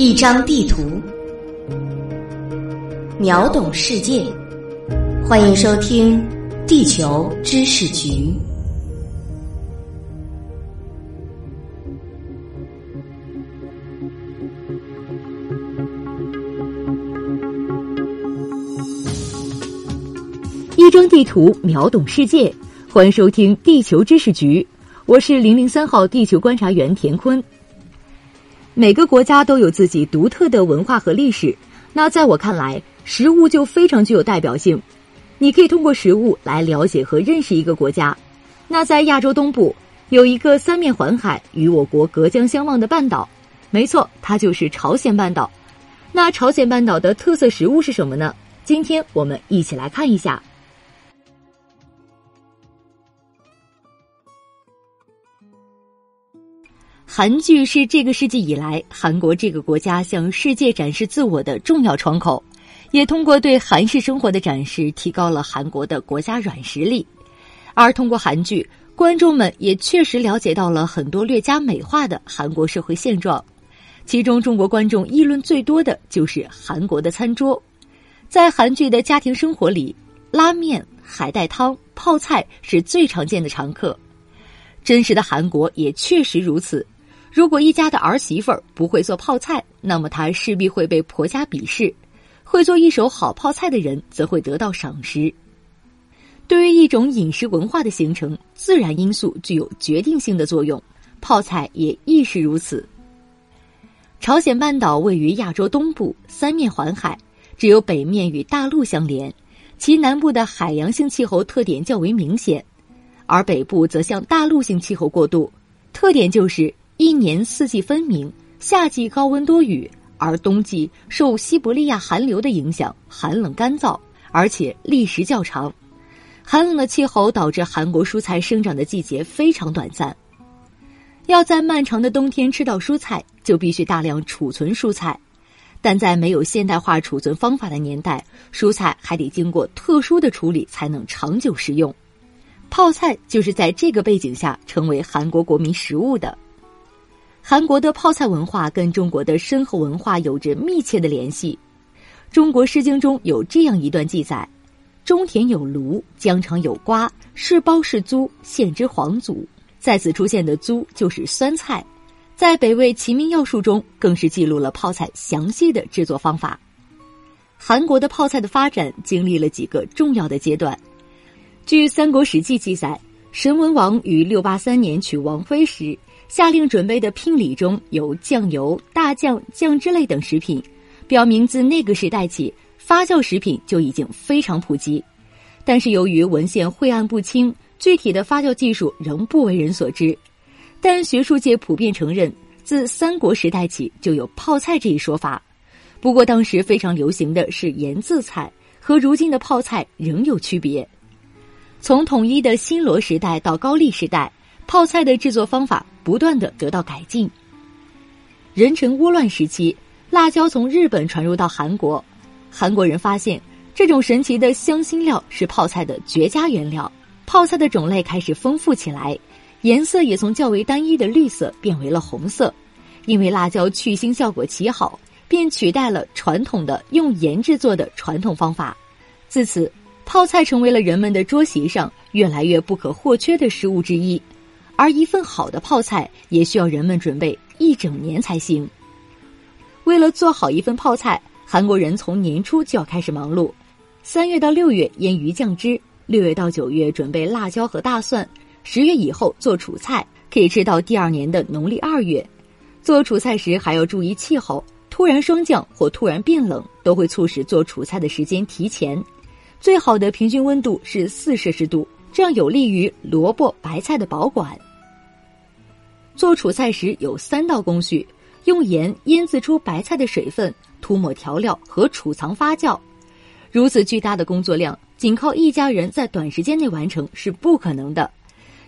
一张地图，秒懂世界。欢迎收听《地球知识局》。一张地图，秒懂世界。欢迎收听《地球知识局》，我是零零三号地球观察员田坤。每个国家都有自己独特的文化和历史，那在我看来，食物就非常具有代表性。你可以通过食物来了解和认识一个国家。那在亚洲东部有一个三面环海、与我国隔江相望的半岛，没错，它就是朝鲜半岛。那朝鲜半岛的特色食物是什么呢？今天我们一起来看一下。韩剧是这个世纪以来韩国这个国家向世界展示自我的重要窗口，也通过对韩式生活的展示，提高了韩国的国家软实力。而通过韩剧，观众们也确实了解到了很多略加美化的韩国社会现状。其中，中国观众议论最多的就是韩国的餐桌。在韩剧的家庭生活里，拉面、海带汤、泡菜是最常见的常客。真实的韩国也确实如此。如果一家的儿媳妇儿不会做泡菜，那么她势必会被婆家鄙视；会做一手好泡菜的人则会得到赏识。对于一种饮食文化的形成，自然因素具有决定性的作用，泡菜也亦是如此。朝鲜半岛位于亚洲东部，三面环海，只有北面与大陆相连，其南部的海洋性气候特点较为明显，而北部则向大陆性气候过渡，特点就是。一年四季分明，夏季高温多雨，而冬季受西伯利亚寒流的影响，寒冷干燥，而且历时较长。寒冷的气候导致韩国蔬菜生长的季节非常短暂。要在漫长的冬天吃到蔬菜，就必须大量储存蔬菜。但在没有现代化储存方法的年代，蔬菜还得经过特殊的处理才能长久食用。泡菜就是在这个背景下成为韩国国民食物的。韩国的泡菜文化跟中国的深厚文化有着密切的联系。中国《诗经》中有这样一段记载：“中田有庐，疆场有瓜，是包是租，献之皇祖。”在此出现的“租”就是酸菜。在北魏《齐民要术》中，更是记录了泡菜详细的制作方法。韩国的泡菜的发展经历了几个重要的阶段。据《三国史记》记载，神文王于六八三年娶王妃时。下令准备的聘礼中有酱油、大酱、酱汁类等食品，表明自那个时代起，发酵食品就已经非常普及。但是由于文献晦暗不清，具体的发酵技术仍不为人所知。但学术界普遍承认，自三国时代起就有泡菜这一说法。不过当时非常流行的是盐渍菜，和如今的泡菜仍有区别。从统一的新罗时代到高丽时代。泡菜的制作方法不断的得到改进。壬辰倭乱时期，辣椒从日本传入到韩国，韩国人发现这种神奇的香辛料是泡菜的绝佳原料，泡菜的种类开始丰富起来，颜色也从较为单一的绿色变为了红色。因为辣椒去腥效果奇好，便取代了传统的用盐制作的传统方法。自此，泡菜成为了人们的桌席上越来越不可或缺的食物之一。而一份好的泡菜也需要人们准备一整年才行。为了做好一份泡菜，韩国人从年初就要开始忙碌。三月到六月腌鱼酱汁，六月到九月准备辣椒和大蒜，十月以后做储菜，可以吃到第二年的农历二月。做储菜时还要注意气候，突然霜降或突然变冷都会促使做储菜的时间提前。最好的平均温度是四摄氏度，这样有利于萝卜、白菜的保管。做储菜时有三道工序：用盐腌渍出白菜的水分，涂抹调料和储藏发酵。如此巨大的工作量，仅靠一家人在短时间内完成是不可能的。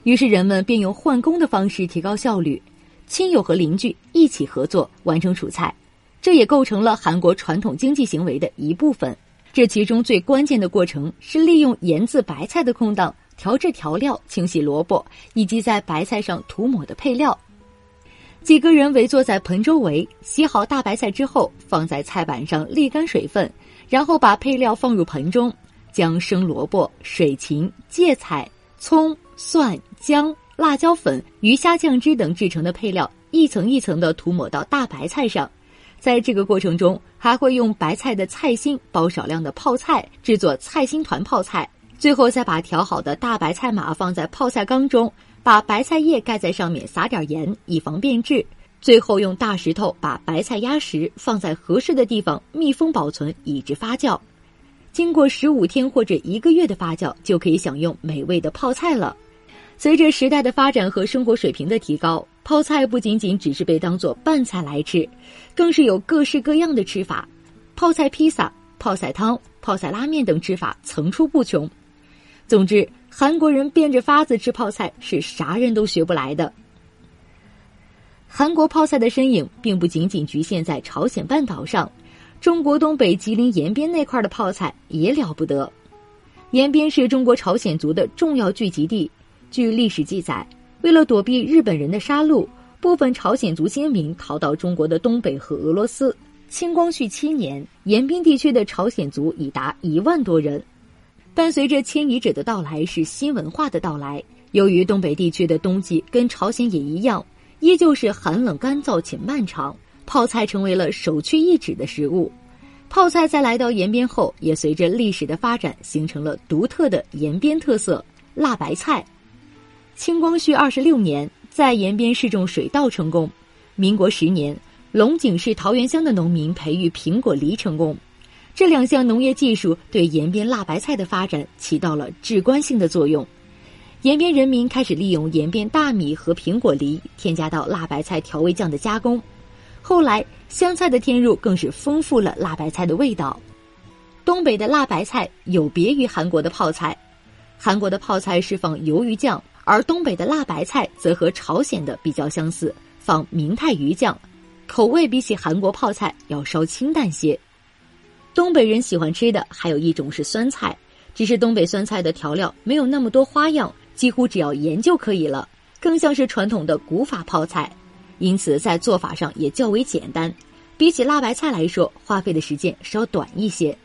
于是人们便用换工的方式提高效率，亲友和邻居一起合作完成储菜。这也构成了韩国传统经济行为的一部分。这其中最关键的过程是利用盐渍白菜的空档。调制调料、清洗萝卜以及在白菜上涂抹的配料。几个人围坐在盆周围，洗好大白菜之后，放在菜板上沥干水分，然后把配料放入盆中，将生萝卜、水芹、芥菜、葱、蒜、姜、辣椒粉、鱼虾酱汁等制成的配料一层一层的涂抹到大白菜上。在这个过程中，还会用白菜的菜心包少量的泡菜，制作菜心团泡菜。最后再把调好的大白菜码放在泡菜缸中，把白菜叶盖在上面，撒点盐，以防变质。最后用大石头把白菜压实，放在合适的地方密封保存，以至发酵。经过十五天或者一个月的发酵，就可以享用美味的泡菜了。随着时代的发展和生活水平的提高，泡菜不仅仅只是被当做拌菜来吃，更是有各式各样的吃法，泡菜披萨、泡菜汤、泡菜拉面等吃法层出不穷。总之，韩国人变着法子吃泡菜是啥人都学不来的。韩国泡菜的身影并不仅仅局限在朝鲜半岛上，中国东北吉林延边那块的泡菜也了不得。延边是中国朝鲜族的重要聚集地。据历史记载，为了躲避日本人的杀戮，部分朝鲜族先民逃到中国的东北和俄罗斯。清光绪七年，延边地区的朝鲜族已达一万多人。伴随着迁移者的到来，是新文化的到来。由于东北地区的冬季跟朝鲜也一样，依旧是寒冷、干燥且漫长，泡菜成为了首屈一指的食物。泡菜在来到延边后，也随着历史的发展，形成了独特的延边特色——辣白菜。清光绪二十六年，在延边试种水稻成功。民国十年，龙井市桃源乡的农民培育苹果梨成功。这两项农业技术对延边辣白菜的发展起到了至关性的作用。延边人民开始利用延边大米和苹果梨添加到辣白菜调味酱的加工。后来，香菜的添入更是丰富了辣白菜的味道。东北的辣白菜有别于韩国的泡菜，韩国的泡菜是放鱿鱼酱，而东北的辣白菜则和朝鲜的比较相似，放明太鱼酱，口味比起韩国泡菜要稍清淡些。东北人喜欢吃的还有一种是酸菜，只是东北酸菜的调料没有那么多花样，几乎只要盐就可以了，更像是传统的古法泡菜，因此在做法上也较为简单，比起辣白菜来说，花费的时间稍短一些。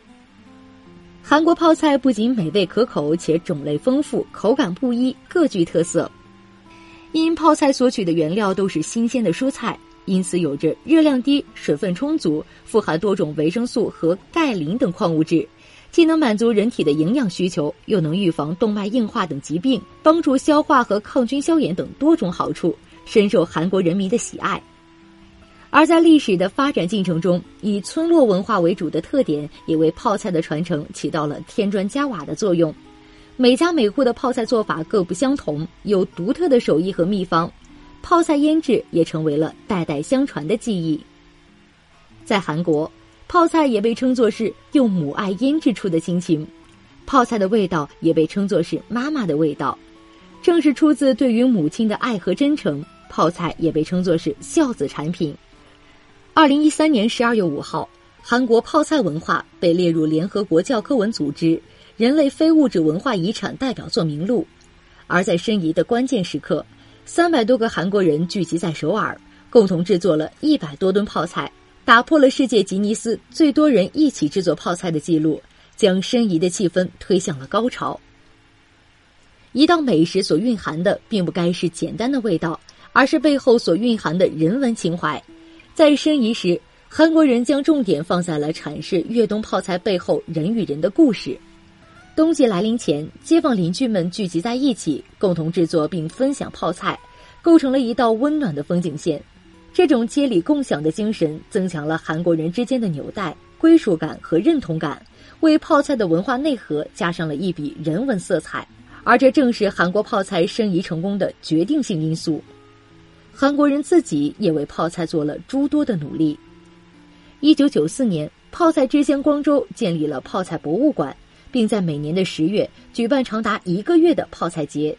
韩国泡菜不仅美味可口，且种类丰富，口感不一，各具特色。因泡菜所取的原料都是新鲜的蔬菜。因此，有着热量低、水分充足、富含多种维生素和钙、磷等矿物质，既能满足人体的营养需求，又能预防动脉硬化等疾病，帮助消化和抗菌消炎等多种好处，深受韩国人民的喜爱。而在历史的发展进程中，以村落文化为主的特点，也为泡菜的传承起到了添砖加瓦的作用。每家每户的泡菜做法各不相同，有独特的手艺和秘方。泡菜腌制也成为了代代相传的记忆。在韩国，泡菜也被称作是用母爱腌制出的亲情，泡菜的味道也被称作是妈妈的味道，正是出自对于母亲的爱和真诚。泡菜也被称作是孝子产品。二零一三年十二月五号，韩国泡菜文化被列入联合国教科文组织人类非物质文化遗产代表作名录。而在申遗的关键时刻。三百多个韩国人聚集在首尔，共同制作了一百多吨泡菜，打破了世界吉尼斯最多人一起制作泡菜的记录，将申遗的气氛推向了高潮。一道美食所蕴含的，并不该是简单的味道，而是背后所蕴含的人文情怀。在申遗时，韩国人将重点放在了阐释越冬泡菜背后人与人的故事。冬季来临前，街坊邻居们聚集在一起，共同制作并分享泡菜，构成了一道温暖的风景线。这种街里共享的精神，增强了韩国人之间的纽带、归属感和认同感，为泡菜的文化内核加上了一笔人文色彩。而这正是韩国泡菜申遗成功的决定性因素。韩国人自己也为泡菜做了诸多的努力。一九九四年，泡菜之乡光州建立了泡菜博物馆。并在每年的十月举办长达一个月的泡菜节。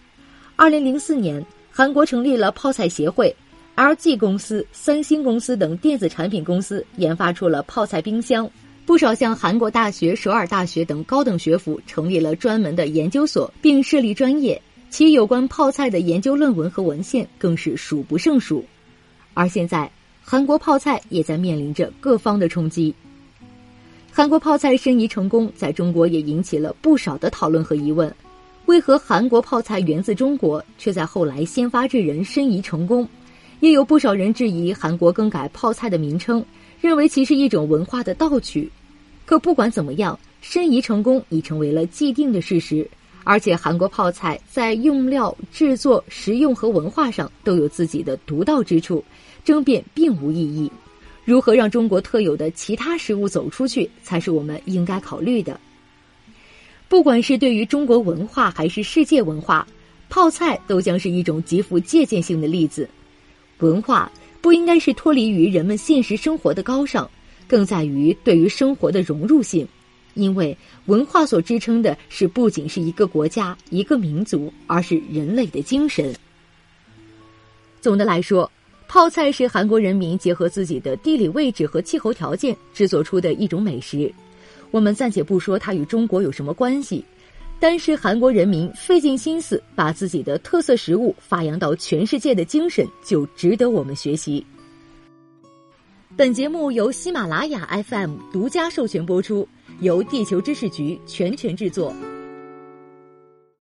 二零零四年，韩国成立了泡菜协会，LG 公司、三星公司等电子产品公司研发出了泡菜冰箱。不少像韩国大学、首尔大学等高等学府成立了专门的研究所，并设立专业，其有关泡菜的研究论文和文献更是数不胜数。而现在，韩国泡菜也在面临着各方的冲击。韩国泡菜申遗成功，在中国也引起了不少的讨论和疑问：为何韩国泡菜源自中国，却在后来先发制人申遗成功？也有不少人质疑韩国更改泡菜的名称，认为其是一种文化的盗取。可不管怎么样，申遗成功已成为了既定的事实。而且，韩国泡菜在用料、制作、食用和文化上都有自己的独到之处，争辩并无意义。如何让中国特有的其他食物走出去，才是我们应该考虑的。不管是对于中国文化还是世界文化，泡菜都将是一种极富借鉴性的例子。文化不应该是脱离于人们现实生活的高尚，更在于对于生活的融入性。因为文化所支撑的是不仅是一个国家、一个民族，而是人类的精神。总的来说，泡菜是韩国人民结合自己的地理位置和气候条件制作出的一种美食。我们暂且不说它与中国有什么关系，单是韩国人民费尽心思把自己的特色食物发扬到全世界的精神，就值得我们学习。本节目由喜马拉雅 FM 独家授权播出。由地球知识局全权制作。